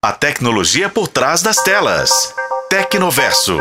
A tecnologia por trás das telas. Tecnoverso.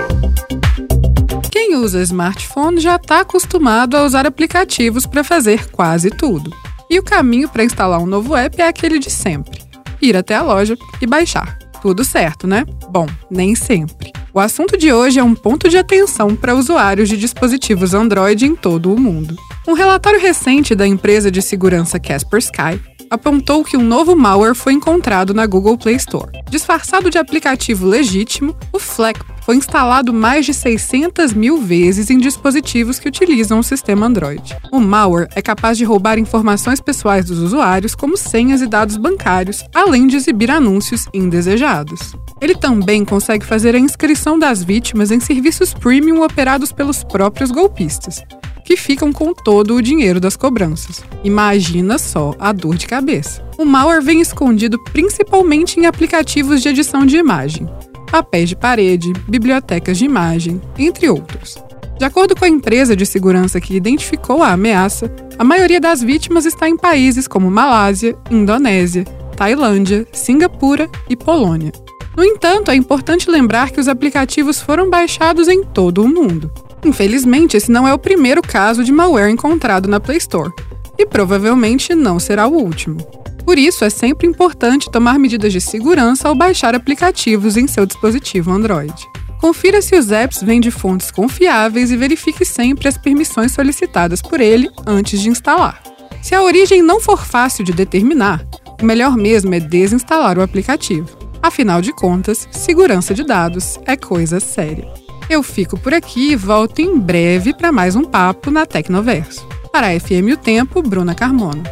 Quem usa smartphone já está acostumado a usar aplicativos para fazer quase tudo. E o caminho para instalar um novo app é aquele de sempre: ir até a loja e baixar. Tudo certo, né? Bom, nem sempre. O assunto de hoje é um ponto de atenção para usuários de dispositivos Android em todo o mundo. Um relatório recente da empresa de segurança Kaspersky apontou que um novo malware foi encontrado na Google Play Store. Disfarçado de aplicativo legítimo, o Fleck foi instalado mais de 600 mil vezes em dispositivos que utilizam o sistema Android. O malware é capaz de roubar informações pessoais dos usuários, como senhas e dados bancários, além de exibir anúncios indesejados. Ele também consegue fazer a inscrição das vítimas em serviços premium operados pelos próprios golpistas, que ficam com todo o dinheiro das cobranças. Imagina só a dor de cabeça. O malware vem escondido principalmente em aplicativos de edição de imagem, papéis de parede, bibliotecas de imagem, entre outros. De acordo com a empresa de segurança que identificou a ameaça, a maioria das vítimas está em países como Malásia, Indonésia, Tailândia, Singapura e Polônia. No entanto, é importante lembrar que os aplicativos foram baixados em todo o mundo. Infelizmente, esse não é o primeiro caso de malware encontrado na Play Store, e provavelmente não será o último. Por isso, é sempre importante tomar medidas de segurança ao baixar aplicativos em seu dispositivo Android. Confira se os apps vêm de fontes confiáveis e verifique sempre as permissões solicitadas por ele antes de instalar. Se a origem não for fácil de determinar, o melhor mesmo é desinstalar o aplicativo. Afinal de contas, segurança de dados é coisa séria. Eu fico por aqui e volto em breve para mais um papo na Tecnoverso. Para a FM O Tempo, Bruna Carmona.